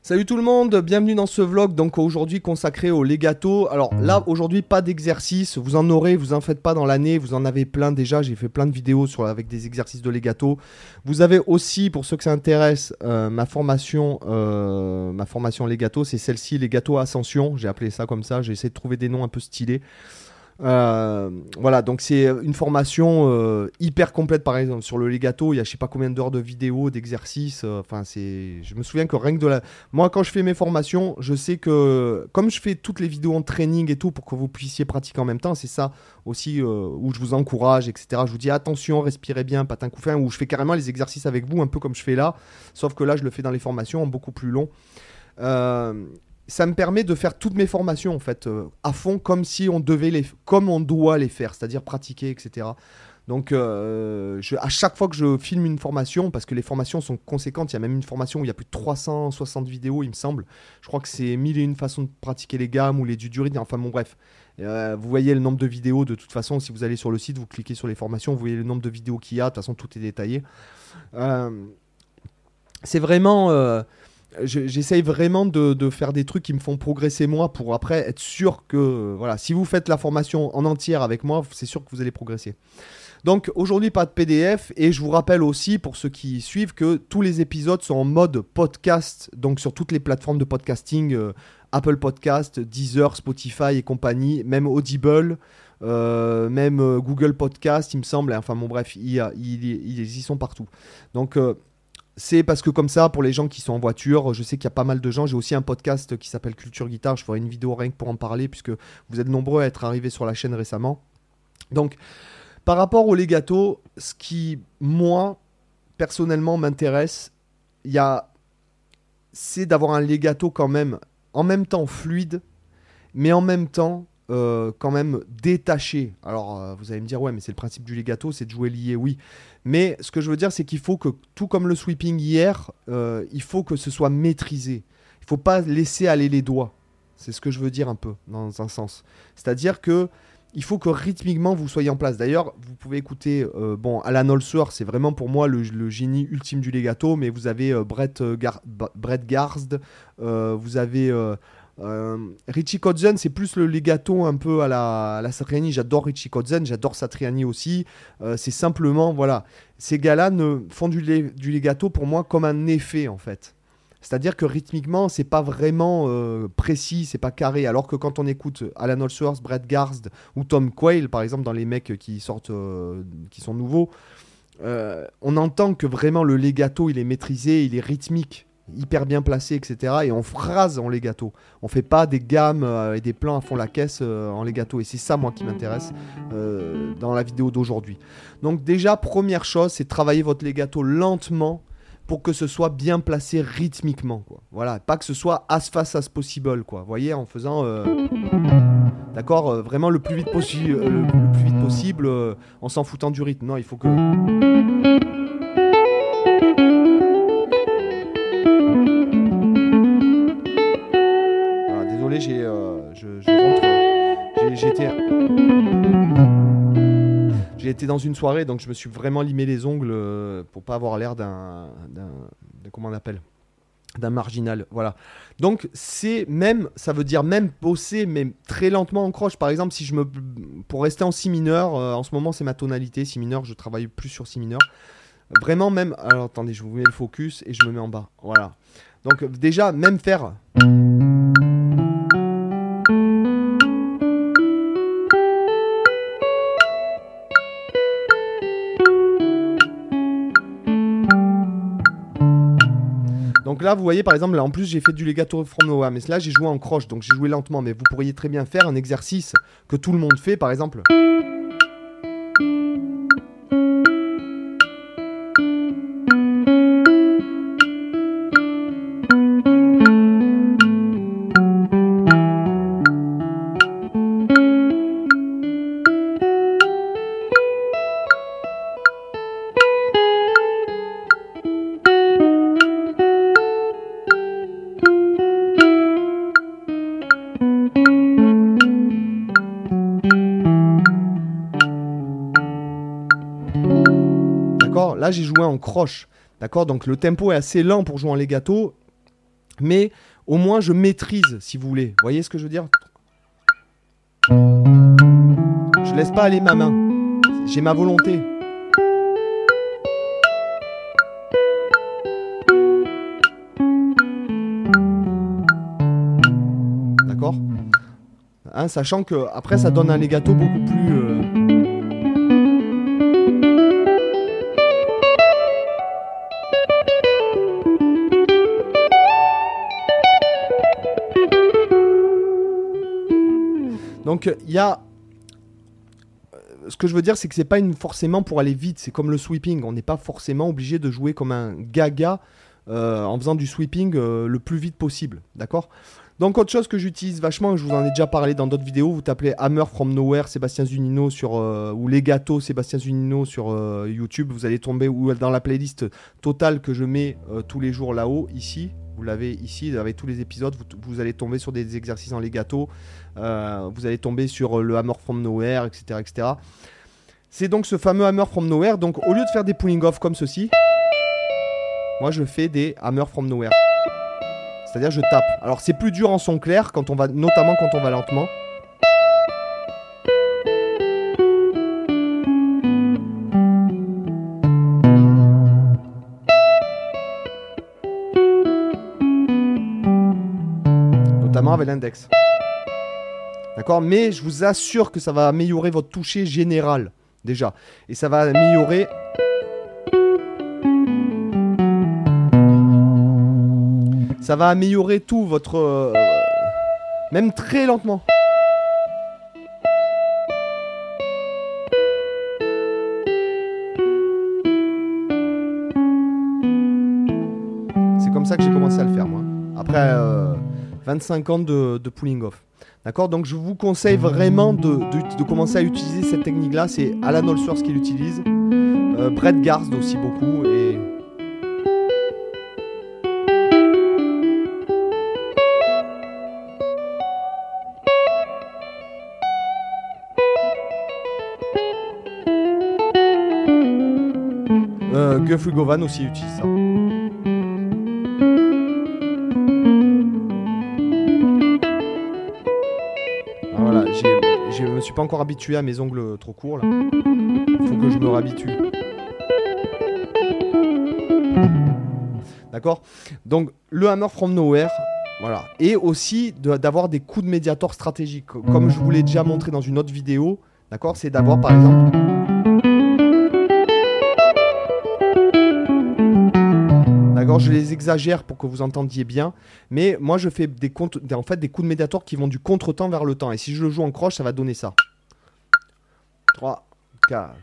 Salut tout le monde, bienvenue dans ce vlog donc aujourd'hui consacré au legato. Alors là aujourd'hui pas d'exercice, vous en aurez, vous en faites pas dans l'année, vous en avez plein déjà, j'ai fait plein de vidéos avec des exercices de legato. Vous avez aussi pour ceux que ça intéresse euh, ma formation euh, ma formation legato, c'est celle-ci legato ascension, j'ai appelé ça comme ça, j'ai essayé de trouver des noms un peu stylés. Euh, voilà, donc c'est une formation euh, hyper complète, par exemple, sur le legato. Il y a je sais pas combien d'heures de vidéos, d'exercices. Euh, enfin, c'est. Je me souviens que rien que de la. Moi, quand je fais mes formations, je sais que comme je fais toutes les vidéos en training et tout pour que vous puissiez pratiquer en même temps, c'est ça aussi où je vous encourage, etc. Je vous dis attention, respirez bien, pas un coup fin, où je fais carrément les exercices avec vous, un peu comme je fais là, sauf que là, je le fais dans les formations, beaucoup plus long. Euh, ça me permet de faire toutes mes formations en fait euh, à fond comme si on devait les comme on doit les faire c'est-à-dire pratiquer etc donc euh, à chaque fois que je filme une formation parce que les formations sont conséquentes il y a même une formation où il y a plus de 360 vidéos il me semble. Je crois que c'est mille et une façons de pratiquer les gammes ou les dudurides enfin bon bref. Euh, vous voyez le nombre de vidéos de toute façon si vous allez sur le site vous cliquez sur les formations vous voyez le nombre de vidéos qu'il y a de toute façon tout est détaillé. C'est vraiment j'essaye vraiment de, faire des trucs qui me font progresser moi pour après être sûr que voilà, si vous faites la formation en entière avec moi, c'est sûr que vous allez progresser. Donc aujourd'hui pas de PDF et je vous rappelle aussi pour ceux qui suivent que tous les épisodes sont en mode podcast, donc sur toutes les plateformes de podcasting, euh, Apple Podcast, Deezer, Spotify et compagnie, même Audible, euh, même euh, Google Podcast il me semble, enfin bon bref, ils, ils, y sont partout. Donc c'est parce que comme ça, pour les gens qui sont en voiture, je sais qu'il y a pas mal de gens. J'ai aussi un podcast qui s'appelle Culture Guitare. Je ferai une vidéo rien que pour en parler, puisque vous êtes nombreux à être arrivés sur la chaîne récemment. Donc, par rapport au legato, ce qui, moi, personnellement, m'intéresse, il a... c'est d'avoir un legato quand même, en même temps fluide, mais en même temps euh, quand même détaché. Alors, euh, vous allez me dire, ouais, mais c'est le principe du legato, c'est de jouer lié, oui. Mais ce que je veux dire, c'est qu'il faut que, tout comme le sweeping hier, euh, il faut que ce soit maîtrisé. Il faut pas laisser aller les doigts. C'est ce que je veux dire un peu, dans un sens. C'est-à-dire que il faut que rythmiquement vous soyez en place. D'ailleurs, vous pouvez écouter, bon, Alan Olser, c'est vraiment pour moi le, génie ultime du legato, mais vous avez Brett, Brett Garsd, vous avez euh, Richie Kotzen, c'est plus le legato un peu à la, Satriani. J'adore Richie Kotzen, j'adore Satriani aussi. Euh, c'est simplement, voilà, ces gars-là font du, legato pour moi comme un effet en fait. C'est-à-dire que rythmiquement, c'est pas vraiment euh, précis, c'est pas carré. Alors que quand on écoute Alan Allsworth, Brett Garsd ou Tom Quayle, par exemple, dans les mecs qui sortent, qui sont nouveaux, on entend que vraiment le legato, il est maîtrisé, il est rythmique hyper bien placé, etc. Et on phrase en legato. On fait pas des gammes euh, et des plans à fond la caisse euh, en legato. Et c'est ça, moi, qui m'intéresse euh, dans la vidéo d'aujourd'hui. Donc déjà, première chose, c'est travailler votre legato lentement pour que ce soit bien placé rythmiquement. Voilà, pas que ce soit as fast as possible. Quoi. Vous voyez, en faisant... D'accord Vraiment le plus vite, possible le plus vite possible en s'en foutant du rythme. Non, il faut que... été dans une soirée, donc je me suis vraiment limé les ongles euh, pour pas avoir l'air d'un, d'un, comment on appelle, d'un marginal, voilà. Donc c'est même, ça veut dire même bosser, mais très lentement en croche. Par exemple, si je me, pour rester en si mineur, euh, en ce moment c'est ma tonalité si mineur, je travaille plus sur si mineur. Vraiment même, alors attendez, je vous mets le focus et je me mets en bas, voilà. Donc déjà même faire. Là, vous voyez, par exemple, là, en plus, j'ai fait du legato from nowhere, mais là, j'ai joué en croche, donc j'ai joué lentement. Mais vous pourriez très bien faire un exercice que tout le monde fait, par exemple. Là, j'ai joué en croche. D'accord? Donc le tempo est assez lent pour jouer en legato. Mais au moins, je maîtrise, si vous voulez. Vous voyez ce que je veux dire? Je laisse pas aller ma main. J'ai ma volonté. D'accord? Hein, Sachant que après ça donne un legato beaucoup plus. euh, Donc il y a euh, ce que je veux dire, c'est que c'est pas une forcément pour aller vite. C'est comme le sweeping. On n'est pas forcément obligé de jouer comme un gaga euh, en faisant du sweeping euh, le plus vite possible. D'accord? Donc, autre chose que j'utilise vachement, je vous en ai déjà parlé dans d'autres vidéos, vous tapez Hammer from Nowhere Sébastien Zunino sur, euh, ou Legato Sébastien Zunino sur euh, YouTube. Vous allez tomber ou dans la playlist totale que je mets euh, tous les jours là-haut, ici. Vous l'avez ici, avec tous les épisodes, vous, vous allez tomber sur des exercices en legato. Vous allez tomber sur le Hammer from Nowhere, etc. etc. C'est donc ce fameux Hammer from Nowhere. Donc au lieu de faire des pulling off comme ceci, moi je fais des Hammer from Nowhere. C'est-à-dire je tape. Alors c'est plus dur en son clair, quand on va, notamment quand on va lentement. Notamment avec l'index. D'accord? Mais je vous assure que ça va améliorer votre toucher général, déjà. Et ça va améliorer. Ça va améliorer tout votre. euh, même très lentement. C'est comme ça que j'ai commencé à le faire, moi. Après euh, 25 ans de, pulling off. D'accord? Donc je vous conseille vraiment de commencer à utiliser cette technique-là. C'est Alan Olsworth qui l'utilise. Euh, Brett Garst aussi beaucoup. Et... Guthrie Govan aussi utilise ça. Ah, Voilà, je me suis pas encore habitué à mes ongles trop courts là. Il faut que je me réhabitue. D'accord? Donc le hammer from nowhere, voilà. Et aussi d'avoir des coups de médiator stratégiques. Comme je vous l'ai déjà montré dans une autre vidéo, d'accord? C'est d'avoir par exemple. Je les exagère pour que vous entendiez bien, mais moi je fais des comptes, des- en fait des coups de médiator qui vont du contre-temps vers le temps. Et si je le joue en croche, ça va donner ça. 3, 4.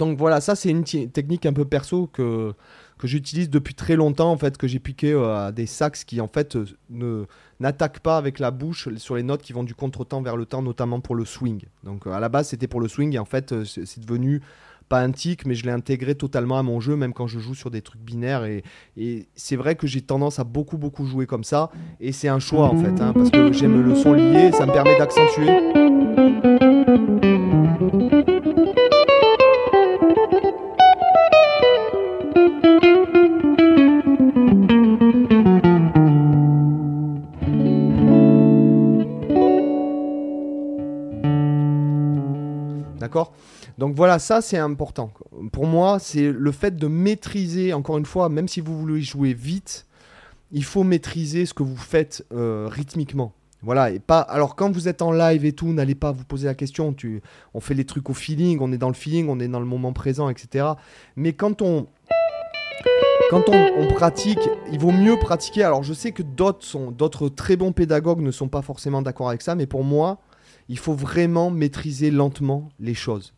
Donc voilà, ça c'est une technique un peu perso que, que j'utilise depuis très longtemps, en fait, que j'ai piqué euh, à des sax qui en fait euh, ne n'attaquent pas avec la bouche sur les notes qui vont du contre-temps vers le temps, notamment pour le swing. Donc euh, à la base c'était pour le swing et en fait c'est devenu pas un tic, mais je l'ai intégré totalement à mon jeu, même quand je joue sur des trucs binaires. Et, et c'est vrai que j'ai tendance à beaucoup, beaucoup jouer comme ça. Et c'est un choix, en fait, hein, parce que j'aime le son lié, ça me permet d'accentuer. Voilà, ça c'est important. Pour moi, c'est le fait de maîtriser, encore une fois, même si vous voulez jouer vite, il faut maîtriser ce que vous faites euh, rythmiquement. Voilà, et pas. Alors, quand vous êtes en live et tout, n'allez pas vous poser la question. On fait les trucs au feeling, on est dans le feeling, on est dans le moment présent, etc. Mais quand on. Quand on, pratique, il vaut mieux pratiquer. Alors, je sais que d'autres d'autres très bons pédagogues ne sont pas forcément d'accord avec ça, mais pour moi, il faut vraiment maîtriser lentement les choses.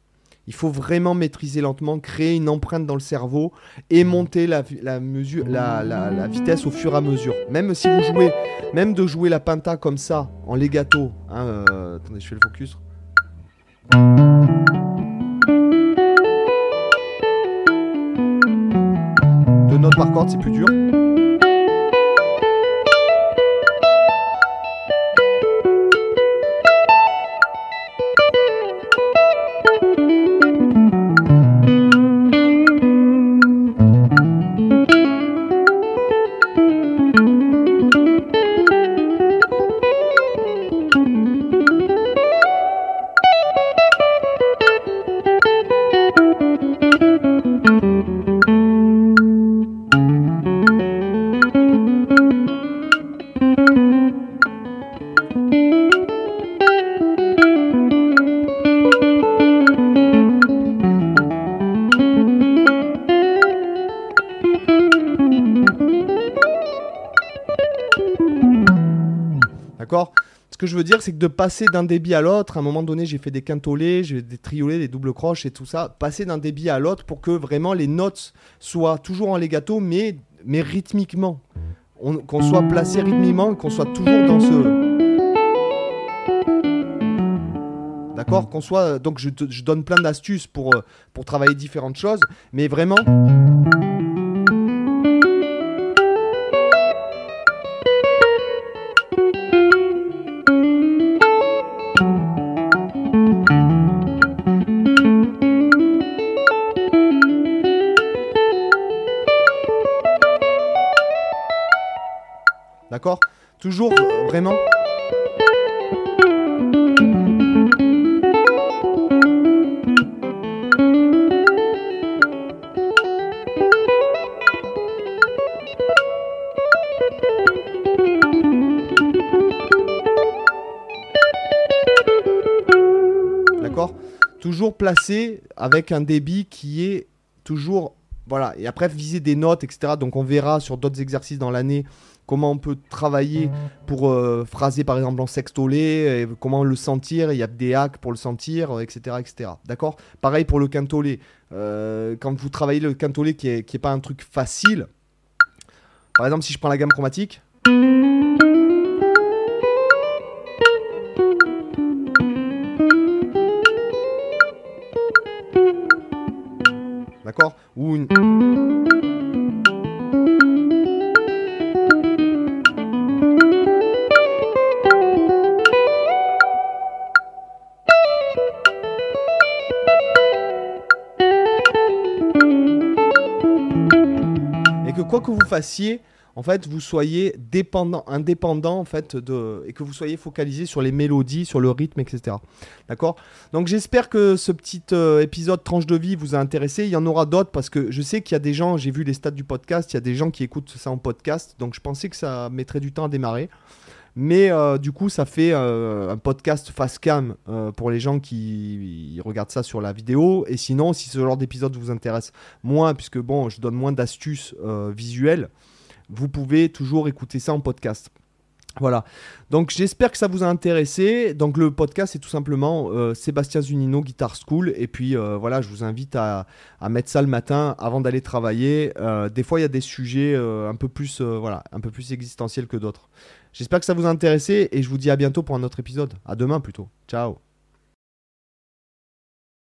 Il faut vraiment maîtriser lentement, créer une empreinte dans le cerveau et monter la, mesure, la, vitesse au fur et à mesure. Même si vous jouez, même de jouer la penta comme ça, en legato. Hein, euh, attendez, je fais le focus. Deux notes par corde, c'est plus dur. Que je veux dire, c'est que de passer d'un débit à l'autre, à un moment donné, j'ai fait des quintolés, j'ai des triolets, des doubles croches et tout ça. Passer d'un débit à l'autre pour que vraiment les notes soient toujours en legato, mais, mais rythmiquement. Qu'on soit placé rythmiquement, qu'on soit toujours dans ce. D'accord? Qu'on soit. Donc je, je, donne plein d'astuces pour, euh, pour travailler différentes choses, mais vraiment. D'accord? Toujours vraiment? D'accord? Toujours placé avec un débit qui est toujours voilà, et après viser des notes, etc. Donc on verra sur d'autres exercices dans l'année comment on peut travailler pour euh, phraser par exemple en sextolé, comment le sentir, il y a des hacks pour le sentir, etc. etc. D'accord? Pareil pour le quintolé. Euh, quand vous travaillez le quintolé qui n'est pas un truc facile, par exemple si je prends la gamme chromatique. Et que quoi que vous fassiez, en fait, vous soyez dépendant, indépendant, en fait, et que vous soyez focalisé sur les mélodies, sur le rythme, etc. D'accord? Donc j'espère que ce petit euh, épisode tranche de vie vous a intéressé. Il y en aura d'autres parce que je sais qu'il y a des gens, j'ai vu les stats du podcast, il y a des gens qui écoutent ça en podcast, donc je pensais que ça mettrait du temps à démarrer. Mais euh, du coup, ça fait euh, un podcast face cam pour les gens qui regardent ça sur la vidéo. Et sinon, si ce genre d'épisode vous intéresse moins, puisque bon, je donne moins d'astuces visuelles, vous pouvez toujours écouter ça en podcast. Voilà. Donc j'espère que ça vous a intéressé. Donc le podcast c'est tout simplement euh, Sébastien Zunino Guitar School. Et puis euh, voilà, je vous invite à, mettre ça le matin avant d'aller travailler. Euh, des fois il y a des sujets un peu plus voilà, un peu plus existentiels que d'autres. J'espère que ça vous a intéressé et je vous dis à bientôt pour un autre épisode. À demain plutôt. Ciao.